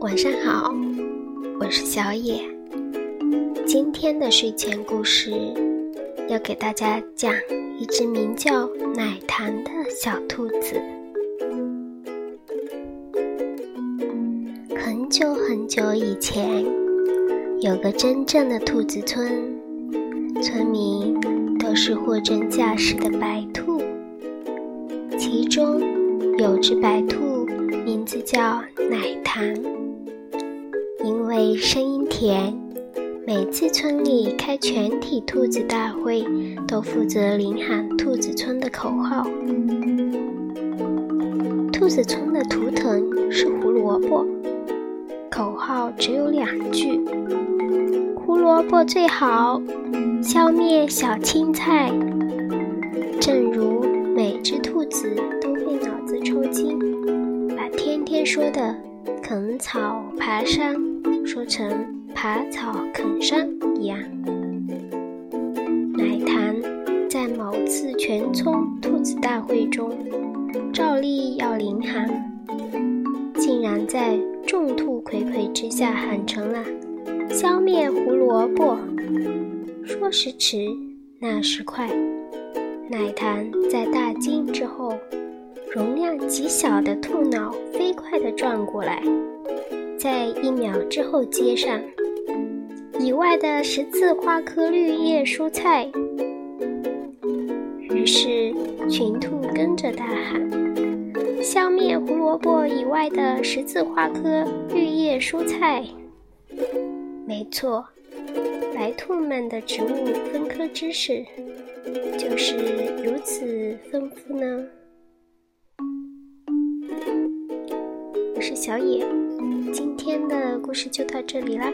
晚上好，我是小野。今天的睡前故事要给大家讲一只名叫奶糖的小兔子。很久很久以前，有个真正的兔子村，村民都是货真价实的白兔，其中有只白兔名字叫奶糖。因为声音甜，每次村里开全体兔子大会，都负责领喊兔子村的口号。兔子村的图腾是胡萝卜，口号只有两句：胡萝卜最好，消灭小青菜。正如每只兔子都会脑子抽筋，把天天说的啃草爬山。说成爬草啃山一样。奶糖在某次全村兔子大会中，照例要领喊，竟然在众兔睽睽之下喊成了“消灭胡萝卜”。说时迟，那时快，奶糖在大惊之后，容量极小的兔脑飞快地转过来。在一秒之后接上，以外的十字花科绿叶蔬菜。于是群兔跟着大喊：“消灭胡萝卜以外的十字花科绿叶蔬菜。”没错，白兔们的植物分科知识就是如此丰富呢。我是小野。今天的故事就到这里啦。